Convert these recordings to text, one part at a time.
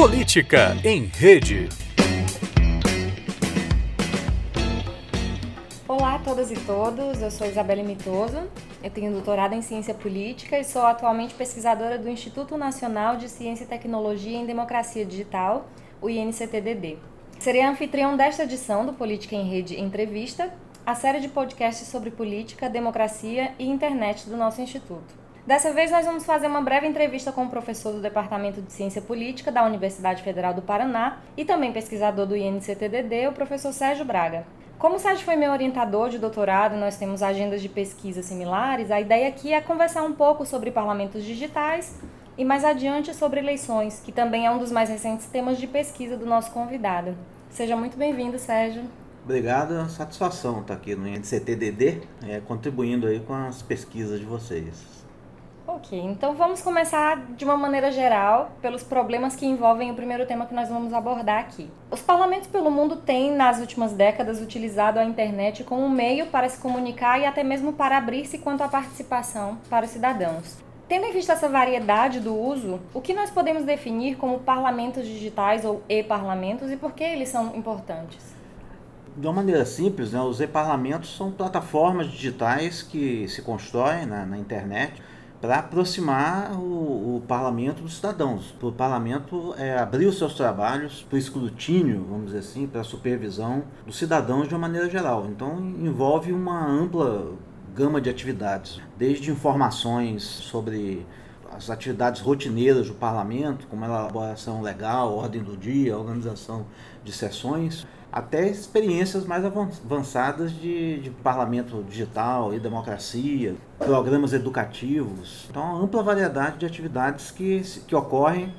Política em Rede. Olá a todas e todos, eu sou Isabelle Mitoso, eu tenho doutorado em Ciência Política e sou atualmente pesquisadora do Instituto Nacional de Ciência e Tecnologia em Democracia Digital, o INCTDD. Serei anfitrião desta edição do Política em Rede Entrevista, a série de podcasts sobre política, democracia e internet do nosso instituto. Dessa vez, nós vamos fazer uma breve entrevista com o professor do Departamento de Ciência Política da Universidade Federal do Paraná e também pesquisador do INCTDD, o professor Sérgio Braga. Como o Sérgio foi meu orientador de doutorado nós temos agendas de pesquisa similares, a ideia aqui é conversar um pouco sobre parlamentos digitais e mais adiante sobre eleições, que também é um dos mais recentes temas de pesquisa do nosso convidado. Seja muito bem-vindo, Sérgio. Obrigado, é satisfação estar aqui no INCTDD, é, contribuindo aí com as pesquisas de vocês. Ok, então vamos começar de uma maneira geral pelos problemas que envolvem o primeiro tema que nós vamos abordar aqui. Os parlamentos pelo mundo têm, nas últimas décadas, utilizado a internet como um meio para se comunicar e até mesmo para abrir-se quanto à participação para os cidadãos. Tendo em vista essa variedade do uso, o que nós podemos definir como parlamentos digitais ou e-parlamentos e por que eles são importantes? De uma maneira simples, né, os e-parlamentos são plataformas digitais que se constroem na, na internet para aproximar o, o, parlamento dos cidadãos, para o parlamento é, abrir os seus trabalhos para o escrutínio, vamos dizer assim, para a supervisão dos cidadãos de uma maneira geral. Então envolve uma ampla gama de atividades, desde informações sobre as atividades rotineiras do parlamento, como elaboração legal, ordem do dia, organização de sessões, até experiências mais avançadas de, de, parlamento digital e democracia, programas educativos. Então, uma ampla variedade de atividades que, que ocorrem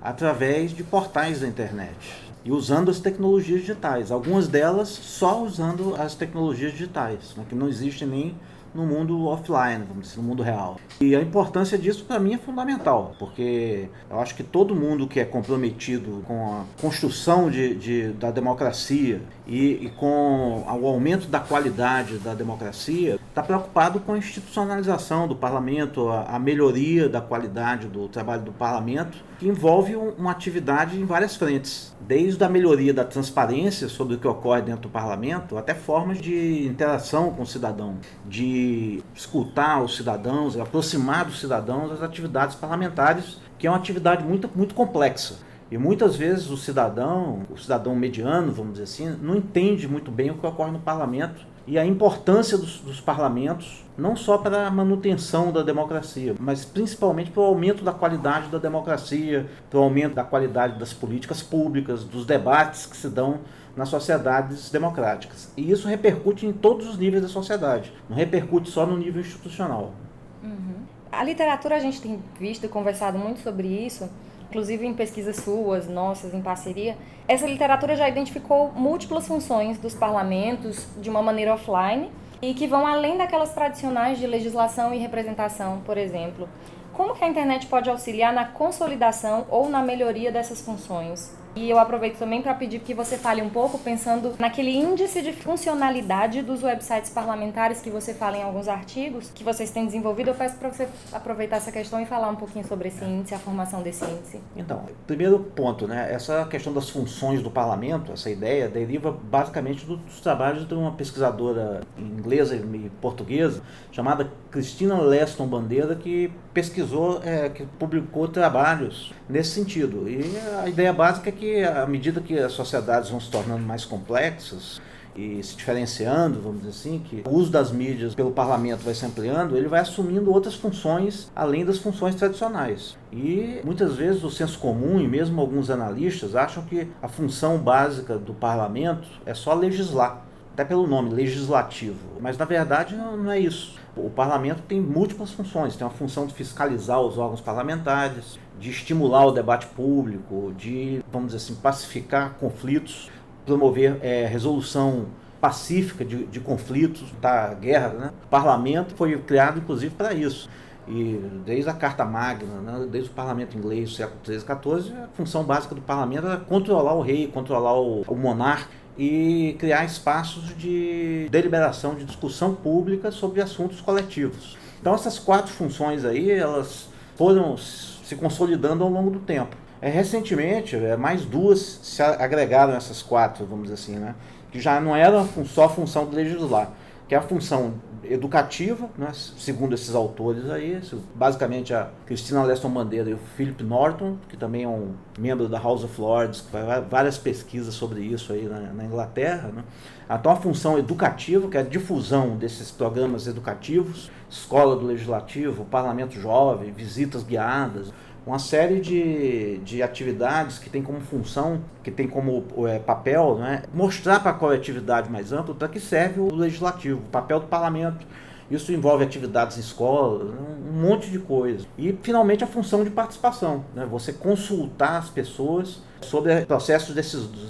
através de portais da internet e usando as tecnologias digitais. Algumas delas só usando as tecnologias digitais, né, que não existe nem no mundo offline, vamos dizer, no mundo real. E a importância disso para mim é fundamental, porque eu acho que todo mundo que é comprometido com a construção de, de da democracia e, e, com o aumento da qualidade da democracia está preocupado com a institucionalização do parlamento, a, a, melhoria da qualidade do trabalho do parlamento, que envolve um, uma atividade em várias frentes, desde a melhoria da transparência sobre o que ocorre dentro do parlamento, até formas de interação com o cidadão, de escutar os cidadãos, aproximar dos cidadãos as atividades parlamentares, que é uma atividade muito, muito complexa. E muitas vezes o cidadão, o cidadão mediano, vamos dizer assim, não entende muito bem o que ocorre no parlamento e a importância dos, dos, parlamentos, não só para a manutenção da democracia, mas principalmente para o aumento da qualidade da democracia, para o aumento da qualidade das políticas públicas, dos debates que se dão nas sociedades democráticas. E isso repercute em todos os níveis da sociedade, não repercute só no nível institucional. Uhum. A literatura a gente tem visto e conversado muito sobre isso, inclusive em pesquisas suas, nossas, em parceria. Essa literatura já identificou múltiplas funções dos parlamentos de uma maneira offline e que vão além daquelas tradicionais de legislação e representação, por exemplo. Como que a internet pode auxiliar na consolidação ou na melhoria dessas funções? E eu aproveito também para pedir que você fale um pouco pensando naquele índice de funcionalidade dos websites parlamentares que você fala em alguns artigos que vocês têm desenvolvido. Eu peço para você aproveitar essa questão e falar um pouquinho sobre esse índice, a formação desse índice. Então, primeiro ponto, né? Essa questão das funções do parlamento, essa ideia deriva basicamente dos trabalhos de uma pesquisadora inglesa e portuguesa chamada Cristina Leston Bandeira que pesquisou, é, que publicou trabalhos nesse sentido. E a ideia básica é que que, à medida que as sociedades vão se tornando mais complexas, e se diferenciando, vamos dizer assim, que o uso das mídias pelo parlamento vai se ampliando, ele vai assumindo outras funções além das funções tradicionais. E muitas vezes o senso comum e mesmo alguns analistas acham que a função básica do parlamento é só legislar, até pelo nome, legislativo. Mas na verdade não é isso. O parlamento tem múltiplas funções, tem a função de fiscalizar os órgãos parlamentares, de estimular o debate público, de, vamos dizer assim, pacificar conflitos, promover é, resolução pacífica de, de conflitos, da guerra. Né? O parlamento foi criado, inclusive, para isso. E desde a Carta Magna, né, desde o parlamento inglês século XIII e XIV, a função básica do parlamento era controlar o rei, controlar o, o monarca e criar espaços de deliberação, de discussão pública sobre assuntos coletivos. Então essas quatro funções aí, elas foram se consolidando ao longo do tempo. É, recentemente, é, mais duas se agregaram essas quatro, vamos dizer assim, né? que já não era só a função de legislar, que é a função educativa, né, segundo esses autores aí, basicamente a Cristina Leston Bandeira e o Philip Norton, que também é um membro da House of Lords, que faz várias pesquisas sobre isso aí na, na Inglaterra. Né. Então a função educativa, que é a difusão desses programas educativos, escola do legislativo, parlamento jovem, visitas guiadas, uma série de, de atividades que tem como função, que tem como é, papel, né, mostrar para a coletividade mais ampla para que serve o legislativo, o papel do parlamento. Isso envolve atividades em escola, um monte de coisa. E, finalmente, a função de participação. Né? Você consultar as pessoas sobre processos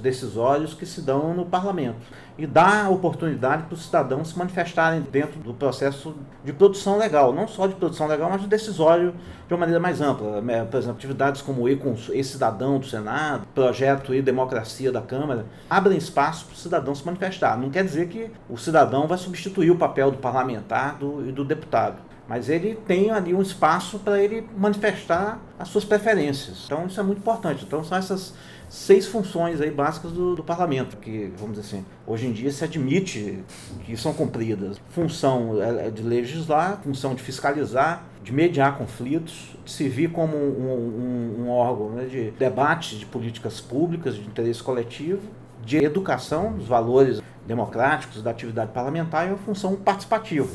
decisórios que se dão no parlamento e dar oportunidade para os cidadãos se manifestarem dentro do processo de produção legal, não só de produção legal, mas de decisório de uma maneira mais ampla. Né? Por exemplo, atividades como e-cidadão do Senado, projeto e-democracia da Câmara, abrem espaço para o cidadão se manifestar. Não quer dizer que o cidadão vai substituir o papel do parlamentar e do deputado mas ele tem ali um espaço para ele manifestar as suas preferências. Então isso é muito importante. Então são essas seis funções aí básicas do, do, parlamento, que, vamos dizer assim, hoje em dia se admite que são cumpridas. Função é, é de legislar, função de fiscalizar, de mediar conflitos, de servir como um, um, um órgão né, de debate de políticas públicas, de interesse coletivo, de educação dos valores democráticos da atividade parlamentar e a função participativa.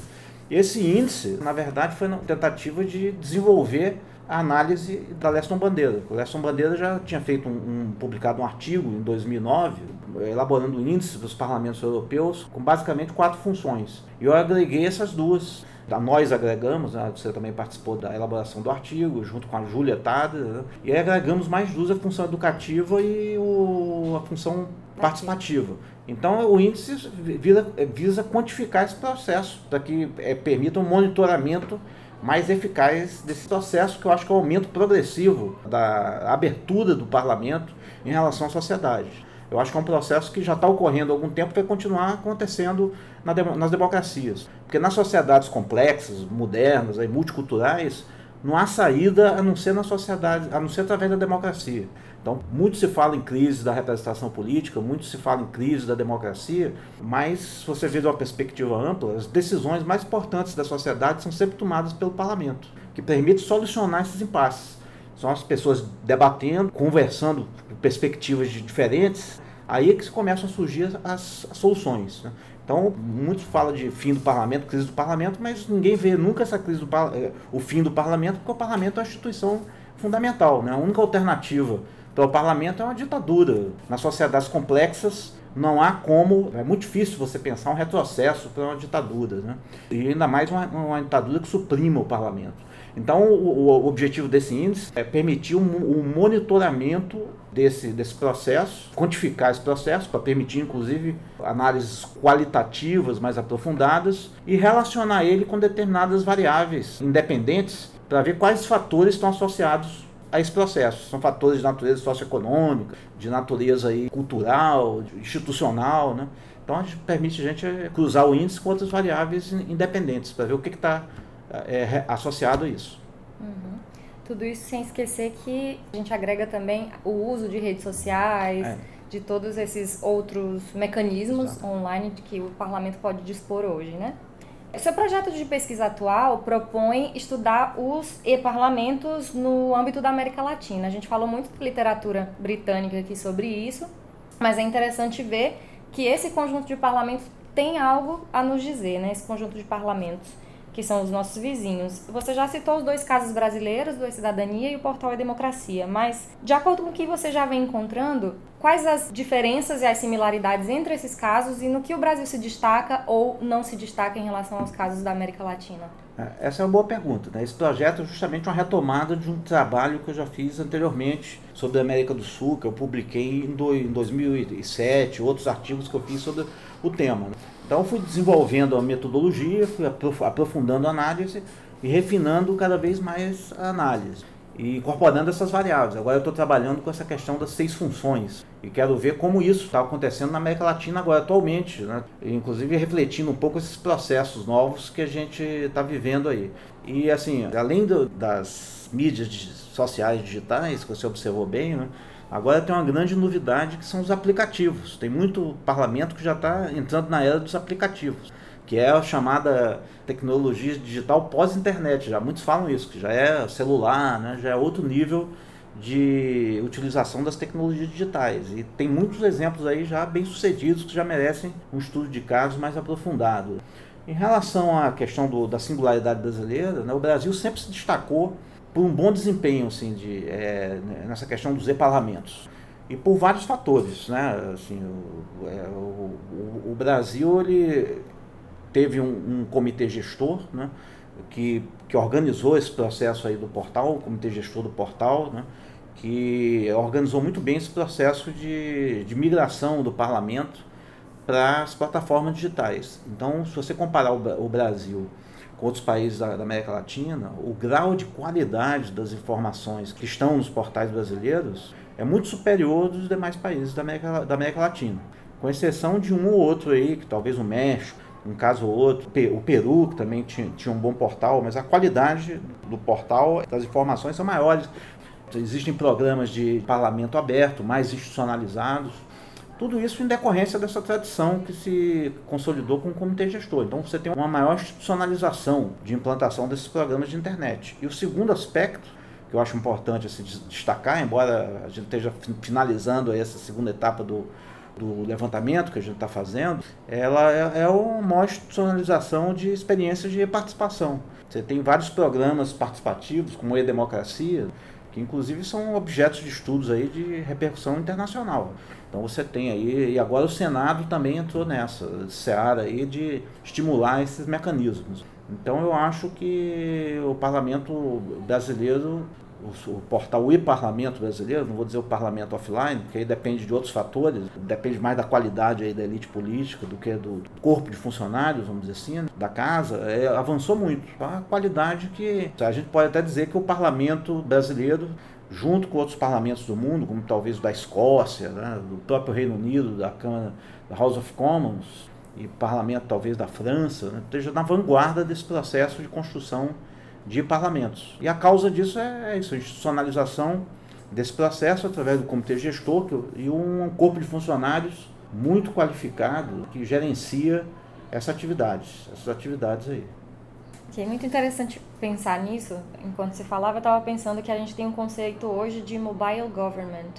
Esse índice, na verdade, foi uma tentativa de desenvolver a análise da Leston Bandeira. O Leston Bandeira já tinha feito um, um, publicado um artigo em 2009 elaborando o índice dos parlamentos europeus com basicamente quatro funções. E eu agreguei essas duas. Nós agregamos, né, você também participou da elaboração do artigo, junto com a Júlia Tada, né, e agregamos mais duas, a função educativa e o, a função participativa. Então, o índice visa, visa quantificar esse processo, para que é, permita um monitoramento mais eficaz desse processo, que eu acho que é o aumento progressivo da abertura do parlamento em relação à sociedade. Eu acho que é um processo que já está ocorrendo há algum tempo e vai continuar acontecendo na, nas democracias. Porque nas sociedades complexas, modernas, aí, multiculturais, não há saída a não ser na sociedade, a não ser através da democracia. Então, muito se fala em crise da representação política, muito se fala em crise da democracia, mas se você vê de uma perspectiva ampla, as decisões mais importantes da sociedade são sempre tomadas pelo parlamento, que permite solucionar esses impasses. São as pessoas debatendo, conversando perspectivas diferentes, aí é que começam a surgir as, as soluções. Né? Então, muitos falam de fim do parlamento, crise do parlamento, mas ninguém vê nunca essa crise do eh, o fim do parlamento, porque o parlamento é uma instituição fundamental. Né? A única alternativa então, o parlamento é uma ditadura. Nas sociedades complexas, não há como, é muito difícil você pensar um retrocesso para uma ditadura, né? E ainda mais uma, uma ditadura que suprima o parlamento. Então, o, o objetivo desse índice é permitir um, um, monitoramento desse, desse processo, quantificar esse processo, para permitir, inclusive, análises qualitativas mais aprofundadas e relacionar ele com determinadas variáveis independentes para ver quais fatores estão associados a esse processo. São fatores de natureza socioeconômica, de natureza aí cultural, institucional, né? Então a gente permite a gente eh, cruzar o índice com outras variáveis independentes para ver o que está é, associado a isso. Uhum. Tudo isso sem esquecer que a gente agrega também o uso de redes sociais, é. de todos esses outros mecanismos Exato. online que o parlamento pode dispor hoje, né? Seu projeto de pesquisa atual propõe estudar os e-parlamentos no âmbito da América Latina. A gente falou muito de literatura britânica aqui sobre isso, mas é interessante ver que esse conjunto de parlamentos tem algo a nos dizer, né? Esse conjunto de parlamentos que são os nossos vizinhos. Você já citou os dois casos brasileiros, do Cidadania e o Portal e Democracia, mas de acordo com o que você já vem encontrando, quais as diferenças e as similaridades entre esses casos e no que o Brasil se destaca ou não se destaca em relação aos casos da América Latina? É, essa é uma boa pergunta. Né? Esse projeto é justamente uma retomada de um trabalho que eu já fiz anteriormente sobre a América do Sul, que eu publiquei em 2007, outros artigos que eu fiz sobre o tema. Né? Então fui desenvolvendo a metodologia, fui aprofundando a análise e refinando cada vez mais a análise e incorporando essas variáveis. Agora eu estou trabalhando com essa questão das seis funções e quero ver como isso está acontecendo na América Latina agora atualmente, né? inclusive refletindo um pouco esses processos novos que a gente está vivendo aí. E assim, além do, das mídias sociais digitais, que você observou bem, né? Agora tem uma grande novidade que são os aplicativos. Tem muito parlamento que já está entrando na era dos aplicativos, que é a chamada tecnologia digital pós-internet. Já muitos falam isso, que já é celular, né? já é outro nível de utilização das tecnologias digitais. E tem muitos exemplos aí já bem sucedidos que já merecem um estudo de casos mais aprofundado. Em relação à questão do, da singularidade brasileira, né, o Brasil sempre se destacou por um bom desempenho assim, de, é, nessa questão dos e-parlamentos. E por vários fatores. Né? Assim, o, é, o, o, o Brasil ele teve um, um comitê gestor né? que, que organizou esse processo aí do portal, o comitê gestor do portal, né? que organizou muito bem esse processo de, de migração do parlamento para as plataformas digitais. Então, se você comparar o, o Brasil com outros países da, da, América Latina, o grau de qualidade das informações que estão nos portais brasileiros é muito superior dos demais países da América, da América Latina. Com exceção de um ou outro aí, que talvez o México, um caso ou outro, o Peru, que também tinha, tinha um bom portal, mas a qualidade do portal, das informações são maiores. Existem programas de parlamento aberto, mais institucionalizados, tudo isso em decorrência dessa tradição que se consolidou com o comitê gestor. Então você tem uma maior institucionalização de implantação desses programas de internet. E o segundo aspecto, que eu acho importante assim, destacar, embora a gente esteja finalizando essa segunda etapa do, do levantamento que a gente está fazendo, ela é, é uma institucionalização de experiências de participação. Você tem vários programas participativos, como E-Democracia, que inclusive são objetos de estudos aí de repercussão internacional. Então você tem aí, e agora o Senado também entrou nessa seara aí de estimular esses mecanismos. Então eu acho que o parlamento brasileiro, o, o portal e-parlamento brasileiro, não vou dizer o parlamento offline, porque aí depende de outros fatores, depende mais da qualidade aí da elite política do que do corpo de funcionários, vamos dizer assim, da casa, é, avançou muito. A qualidade que a gente pode até dizer que o parlamento brasileiro junto com outros parlamentos do mundo, como talvez o da Escócia, né, do próprio Reino Unido, da Câmara, da House of Commons e parlamento talvez da França, né, esteja na vanguarda desse processo de construção de parlamentos. E a causa disso é, é isso, a institucionalização desse processo através do comitê gestor e um corpo de funcionários muito qualificado que gerencia essa atividade, essas atividades aí. Que é muito interessante pensar nisso. Enquanto você falava, eu estava pensando que a gente tem um conceito hoje de mobile government.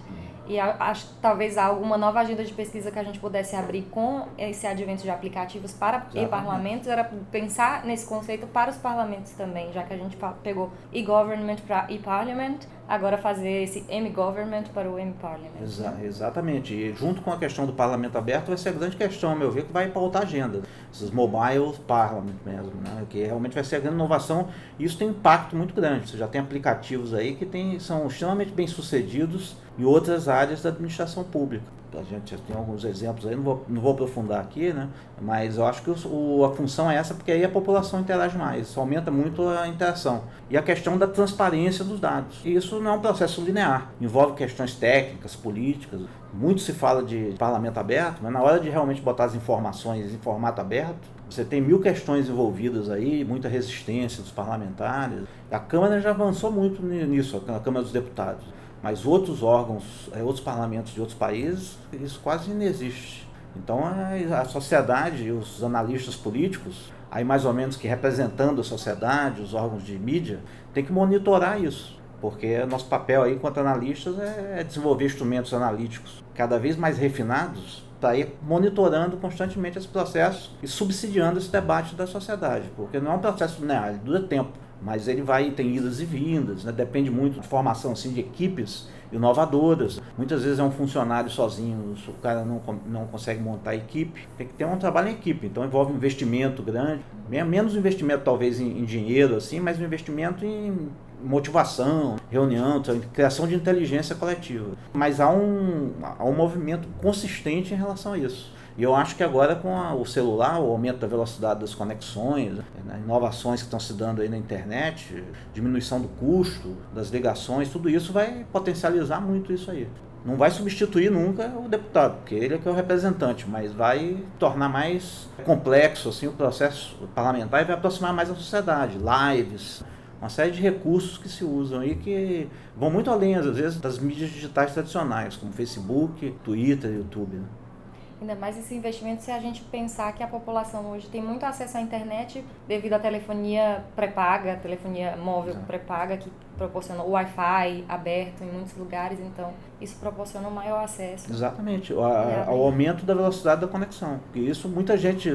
E acho talvez alguma nova agenda de pesquisa que a gente pudesse abrir com esse advento de aplicativos para e-parlamentos era pensar nesse conceito para os parlamentos também, já que a gente pegou e-government para e-parliament, agora fazer esse M-government para o M-parliament. Exa exatamente. E junto com a questão do parlamento aberto vai ser a grande questão, a meu ver, que vai pautar a agenda. Esses mobile parliament mesmo, né? que realmente vai ser a grande inovação e isso tem um impacto muito grande. Você já tem aplicativos aí que tem, são extremamente bem sucedidos em outras áreas da administração pública. A gente tem alguns exemplos aí, não vou, não vou aprofundar aqui, né? mas eu acho que o, a função é essa, porque aí a população interage mais, isso aumenta muito a interação. E a questão da transparência dos dados. E isso não é um processo linear, envolve questões técnicas, políticas. Muito se fala de parlamento aberto, mas na hora de realmente botar as informações em formato aberto, você tem mil questões envolvidas aí, muita resistência dos parlamentares. A Câmara já avançou muito nisso, a Câmara dos Deputados mas outros órgãos, é, outros parlamentos de outros países, isso quase não existe. Então a sociedade os analistas políticos, aí mais ou menos que representando a sociedade, os órgãos de mídia, tem que monitorar isso. Porque nosso papel aí enquanto analistas é desenvolver instrumentos analíticos cada vez mais refinados para ir monitorando constantemente esse processo e subsidiando esse debate da sociedade. Porque não é um processo linear, ele dura tempo mas ele vai tem idas e vindas, né? depende muito de formação assim, de equipes inovadoras. Muitas vezes é um funcionário sozinho, o cara não, não consegue montar a equipe, tem que ter um trabalho em equipe, então envolve investimento grande, menos investimento talvez em, em dinheiro, assim, mas um investimento em motivação, reunião, criação de inteligência coletiva. Mas há um, há um movimento consistente em relação a isso. E eu acho que agora com a, o celular, o aumento da velocidade das conexões, né, inovações que estão se dando aí na internet, diminuição do custo das ligações, tudo isso vai potencializar muito isso aí. Não vai substituir nunca o deputado, porque ele é que é o representante, mas vai tornar mais complexo assim o processo parlamentar e vai aproximar mais a sociedade, lives, uma série de recursos que se usam aí que vão muito além, às vezes, das mídias digitais tradicionais, como Facebook, Twitter, YouTube. Né? Ainda mais esse investimento se a gente pensar que a população hoje tem muito acesso à internet devido à telefonia pré-paga, telefonia móvel pré-paga, que proporciona o Wi-Fi aberto em muitos lugares, então isso proporciona um maior acesso. Exatamente, o, a, o aumento da velocidade da conexão. Porque isso muita gente,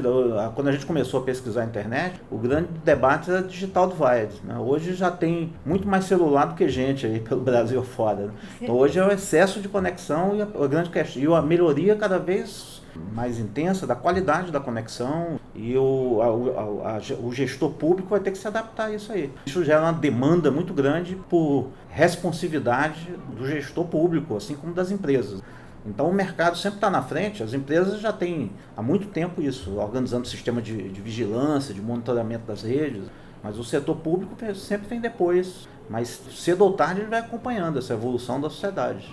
quando a gente começou a pesquisar a internet, o grande debate era digital divide. Né? Hoje já tem muito mais celular do que gente aí pelo Brasil fora. Né? Então hoje é o excesso de conexão e a, a grande questão, e a melhoria cada vez mais intensa da qualidade da conexão e o, a, a, a, o gestor público vai ter que se adaptar a isso aí. Isso gera uma demanda muito grande por responsividade do gestor público, assim como das empresas. Então o mercado sempre está na frente, as empresas já têm há muito tempo isso, organizando sistema de, de vigilância, de monitoramento das redes, mas o setor público sempre vem depois. Mas cedo ou tarde ele vai acompanhando essa evolução da sociedade.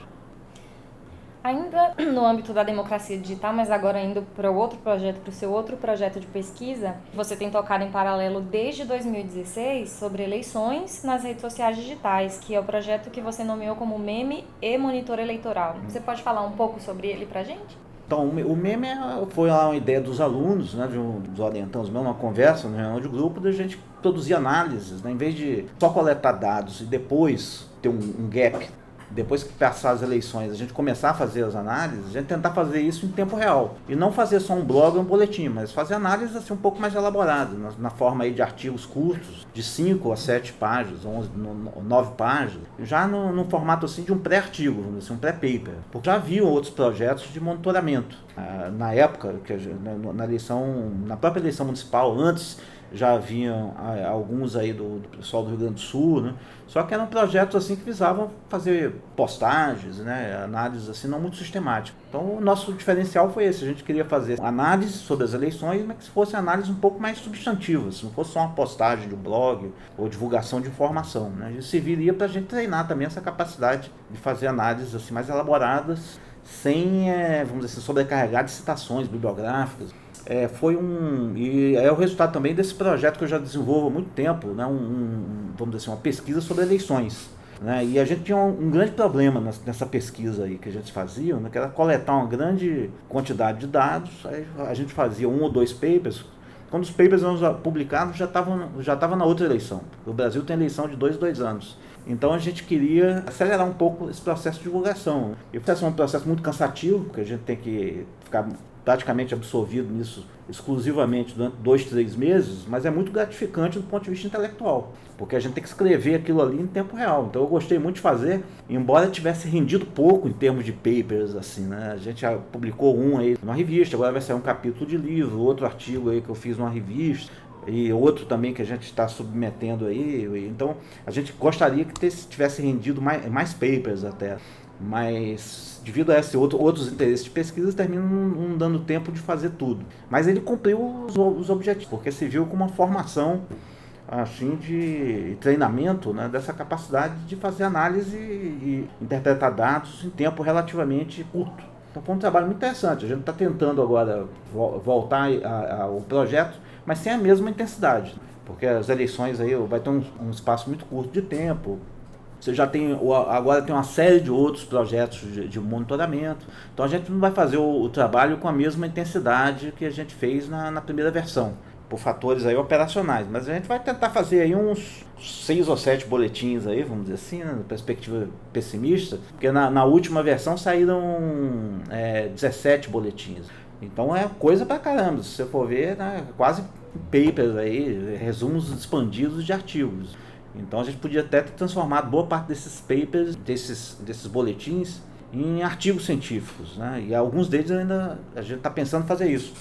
Ainda no âmbito da democracia digital, mas agora indo para o outro projeto, para o seu outro projeto de pesquisa, você tem tocado em paralelo desde 2016 sobre eleições nas redes sociais digitais, que é o projeto que você nomeou como Meme e Monitor Eleitoral. Você pode falar um pouco sobre ele para gente? Então, o meme é, foi lá uma ideia dos alunos, né, de um, dos orientandos mesmo, uma conversa, uma reunião de grupo, da gente produzir análises, né, em vez de só coletar dados e depois ter um, um gap depois que passar as eleições, a gente começar a fazer as análises, a gente tentar fazer isso em tempo real. E não fazer só um blog ou um boletim, mas fazer análises assim, um pouco mais elaboradas, na, na forma aí de artigos curtos, de 5 a 7 páginas, 11, 9 páginas, já no, no formato assim de um pré-artigo, assim, um pré-paper. Porque já haviam outros projetos de monitoramento. Ah, na época, que, na, na eleição, na própria eleição municipal, antes já haviam ah, alguns aí do, do, pessoal do Rio Grande do Sul, né? Só que eram projetos assim que visavam fazer postagens, né? Análises assim não muito sistemáticas. Então o nosso diferencial foi esse, a gente queria fazer análise sobre as eleições, mas que fosse análise um pouco mais substantiva, se não fosse só uma postagem de um blog ou divulgação de informação, né? Isso serviria para a gente treinar também essa capacidade de fazer análises assim mais elaboradas, sem, é, vamos dizer assim, sobrecarregar de citações bibliográficas é, foi um e é o resultado também desse projeto que eu já desenvolvo há muito tempo, né, um, um vamos dizer assim, uma pesquisa sobre eleições. Né, e a gente tinha um, um grande problema nessa pesquisa aí que a gente fazia, né, que era coletar uma grande quantidade de dados, aí a gente fazia um ou dois papers, quando os papers eram publicados já estavam já tava na outra eleição. O Brasil tem eleição de dois, dois anos. Então a gente queria acelerar um pouco esse processo de divulgação. E o processo é um processo muito cansativo, porque a gente tem que ficar praticamente absorvido nisso exclusivamente durante dois, três meses, mas é muito gratificante do ponto de vista intelectual, porque a gente tem que escrever aquilo ali em tempo real. Então eu gostei muito de fazer, embora tivesse rendido pouco em termos de papers, assim, né? A gente já publicou um aí numa revista, agora vai sair um capítulo de livro, outro artigo aí que eu fiz numa revista e outro também que a gente está submetendo aí. Então a gente gostaria que tivesse rendido mais, mais papers até, mas devido a esse outro, outros interesses de pesquisa, termina não, dando tempo de fazer tudo. Mas ele cumpriu os, os objetivos, porque se viu com uma formação assim de treinamento né, dessa capacidade de fazer análise e interpretar dados em tempo relativamente curto. Então foi um trabalho muito interessante. A gente está tentando agora voltar ao projeto, mas sem a mesma intensidade, porque as eleições aí vai ter um, um espaço muito curto de tempo, você já tem, agora tem uma série de outros projetos de, de monitoramento. Então a gente não vai fazer o, o, trabalho com a mesma intensidade que a gente fez na, na, primeira versão, por fatores aí operacionais. Mas a gente vai tentar fazer aí uns seis ou sete boletins aí, vamos dizer assim, né, na perspectiva pessimista, porque na, na última versão saíram é, 17 boletins. Então é coisa pra caramba, se você for ver, né, quase papers aí, resumos expandidos de artigos. Então a gente podia até ter transformado boa parte desses papers, desses, desses boletins, em artigos científicos. Né? E alguns deles ainda a gente está pensando em fazer isso.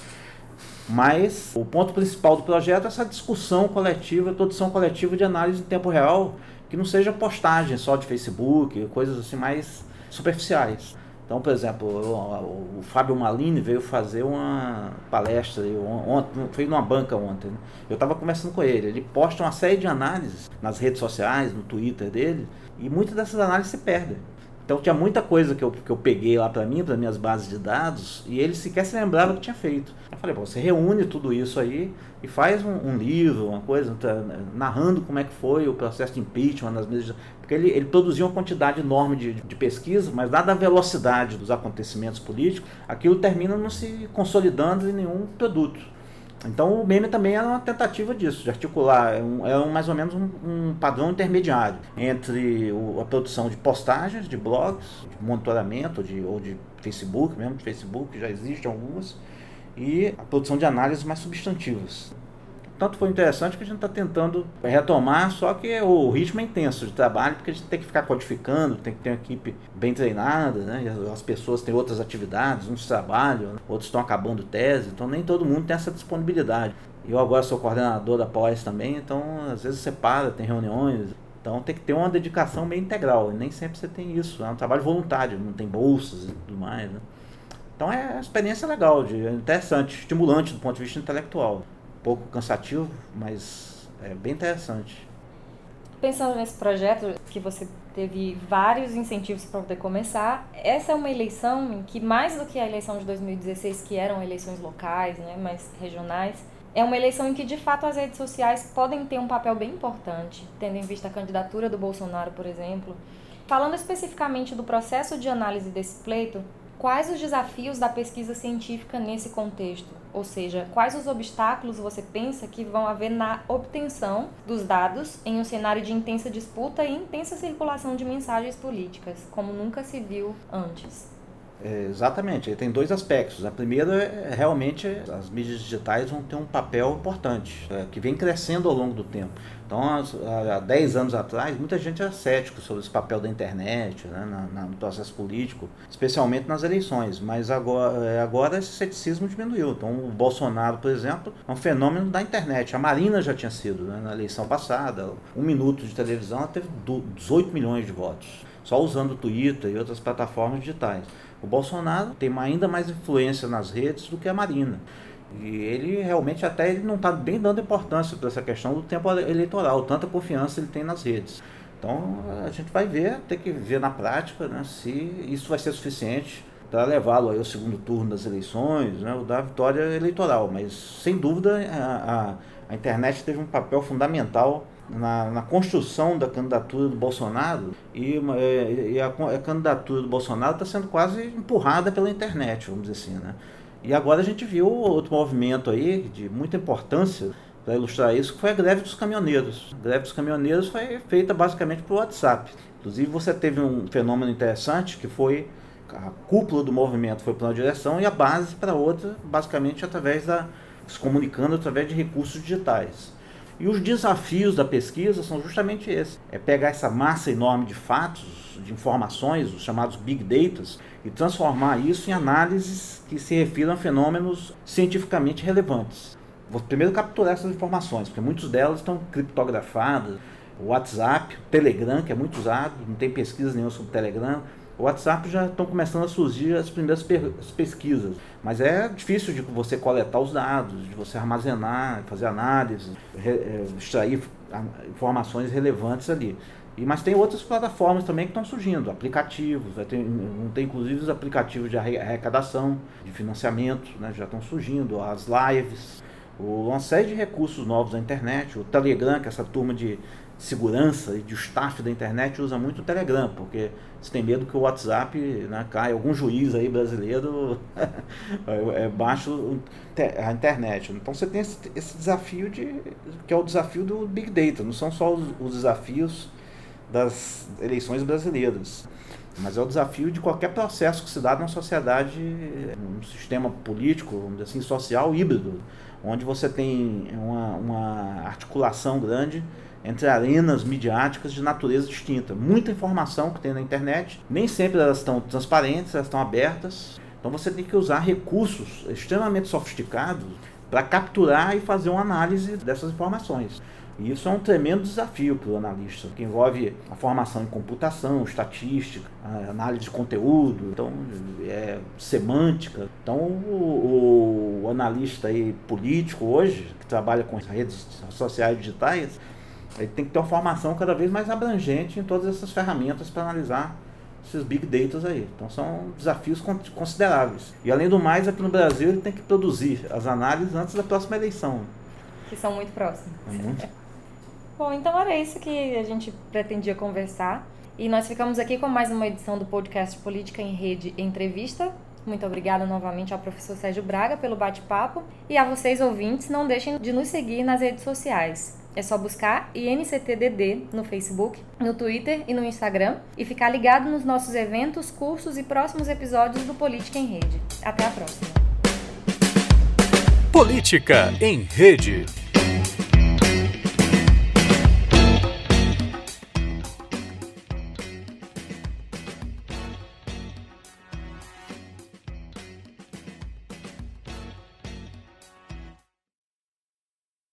Mas o ponto principal do projeto é essa discussão coletiva, produção coletiva de análise em tempo real, que não seja postagem só de Facebook, coisas assim mais superficiais. Então, por exemplo, o, Fábio Malini veio fazer uma palestra ontem, foi numa banca ontem. Né? Eu estava conversando com ele. Ele posta uma série de análises nas redes sociais, no Twitter dele, e muitas dessas análises se perdem. Então tinha muita coisa que eu, que eu peguei lá para mim, para minhas bases de dados, e ele sequer se lembrava que tinha feito. Eu falei, você reúne tudo isso aí e faz um, um livro, uma coisa, tá, narrando como é que foi o processo de impeachment nas mesas. Porque ele, ele produzia uma quantidade enorme de, de pesquisa, mas dada a velocidade dos acontecimentos políticos, aquilo termina não se consolidando em nenhum produto. Então o meme também era uma tentativa disso, de articular, é, um, é um, mais ou menos um, um, padrão intermediário entre o, a produção de postagens, de blogs, de monitoramento, de, ou de Facebook, mesmo de Facebook, já existem algumas, e a produção de análises mais substantivas tanto foi interessante que a gente está tentando retomar, só que o ritmo é intenso de trabalho, porque a gente tem que ficar codificando, tem que ter uma equipe bem treinada, né? as pessoas têm outras atividades, uns trabalham, outros estão acabando tese, então nem todo mundo tem essa disponibilidade. Eu agora sou coordenador da pós também, então às vezes você para, tem reuniões, então tem que ter uma dedicação meio integral, e nem sempre você tem isso, é um trabalho voluntário, não tem bolsas e tudo mais, né? Então é uma experiência legal, de, interessante, estimulante do ponto de vista intelectual pouco cansativo, mas é bem interessante. Pensando nesse projeto que você teve vários incentivos para poder começar, essa é uma eleição em que mais do que a eleição de 2016, que eram eleições locais, né, mais regionais, é uma eleição em que de fato as redes sociais podem ter um papel bem importante, tendo em vista a candidatura do Bolsonaro, por exemplo. Falando especificamente do processo de análise desse pleito, Quais os desafios da pesquisa científica nesse contexto? Ou seja, quais os obstáculos você pensa que vão haver na obtenção dos dados em um cenário de intensa disputa e intensa circulação de mensagens políticas, como nunca se viu antes? É, exatamente, tem dois aspectos. A primeira é realmente as mídias digitais vão ter um papel importante, é, que vem crescendo ao longo do tempo. Então, há 10 anos atrás, muita gente era cético sobre esse papel da internet né, na, na, no processo político, especialmente nas eleições. Mas agora, é, agora esse ceticismo diminuiu. Então, o Bolsonaro, por exemplo, é um fenômeno da internet. A Marina já tinha sido né, na eleição passada. Um minuto de televisão, ela teve 18 milhões de votos, só usando o Twitter e outras plataformas digitais. O Bolsonaro tem ainda mais influência nas redes do que a Marina. E ele realmente até ele não está bem dando importância para essa questão do tempo eleitoral, tanta confiança ele tem nas redes. Então a gente vai ver, tem que ver na prática né, se isso vai ser suficiente para levá-lo ao segundo turno das eleições, né, ou da vitória eleitoral. Mas sem dúvida a, a, a internet teve um papel fundamental na, na, construção da candidatura do Bolsonaro e, e a, a, candidatura do Bolsonaro está sendo quase empurrada pela internet, vamos dizer assim, né? E agora a gente viu outro movimento aí de muita importância para ilustrar isso, que foi a greve dos caminhoneiros. A greve dos caminhoneiros foi feita basicamente por WhatsApp. Inclusive você teve um fenômeno interessante que foi a cúpula do movimento foi para uma direção e a base para outra, basicamente através da se comunicando através de recursos digitais. E os desafios da pesquisa são justamente esses: é pegar essa massa enorme de fatos, de informações, os chamados big data, e transformar isso em análises que se refiram a fenômenos cientificamente relevantes. Vou primeiro capturar essas informações, porque muitas delas estão criptografadas. O WhatsApp, o Telegram, que é muito usado, não tem pesquisa nenhuma sobre o Telegram, o WhatsApp já estão começando a surgir as primeiras pesquisas, mas é difícil de você coletar os dados, de você armazenar, fazer análise, é, extrair informações relevantes ali. E, mas tem outras plataformas também que estão surgindo, aplicativos, vai ter, tem inclusive os aplicativos de arrecadação, de financiamento, né, já estão surgindo, as lives, uma série de recursos novos da internet, o Telegram, que é essa turma de segurança e de staff da internet usa muito o Telegram, porque você tem medo que o WhatsApp né, caia, algum juiz aí brasileiro é, baixo a internet. Então você tem esse, esse, desafio de que é o desafio do Big Data, não são só os, os desafios das eleições brasileiras, mas é o desafio de qualquer processo que se dá numa sociedade, num sistema político, assim, social híbrido, onde você tem uma, uma articulação grande entre arenas midiáticas de natureza distinta. Muita informação que tem na internet, nem sempre elas estão transparentes, elas estão abertas. Então você tem que usar recursos extremamente sofisticados para capturar e fazer uma análise dessas informações. E isso é um tremendo desafio para o analista, que envolve a formação em computação, estatística, análise de conteúdo, então é, semântica. Então o, o analista aí, político hoje, que trabalha com redes sociais digitais, ele tem que ter uma formação cada vez mais abrangente em todas essas ferramentas para analisar esses big data aí. Então são desafios consideráveis. E além do mais, aqui no Brasil ele tem que produzir as análises antes da próxima eleição. Que são muito próximas. É muito. Bom, então era isso que a gente pretendia conversar. E nós ficamos aqui com mais uma edição do podcast Política em Rede Entrevista. Muito obrigada novamente ao professor Sérgio Braga pelo bate-papo. E a vocês, ouvintes, não deixem de nos seguir nas redes sociais. É só buscar INCTDD no Facebook, no Twitter e no Instagram e ficar ligado nos nossos eventos, cursos e próximos episódios do Política em Rede. Até a próxima. Política em Rede.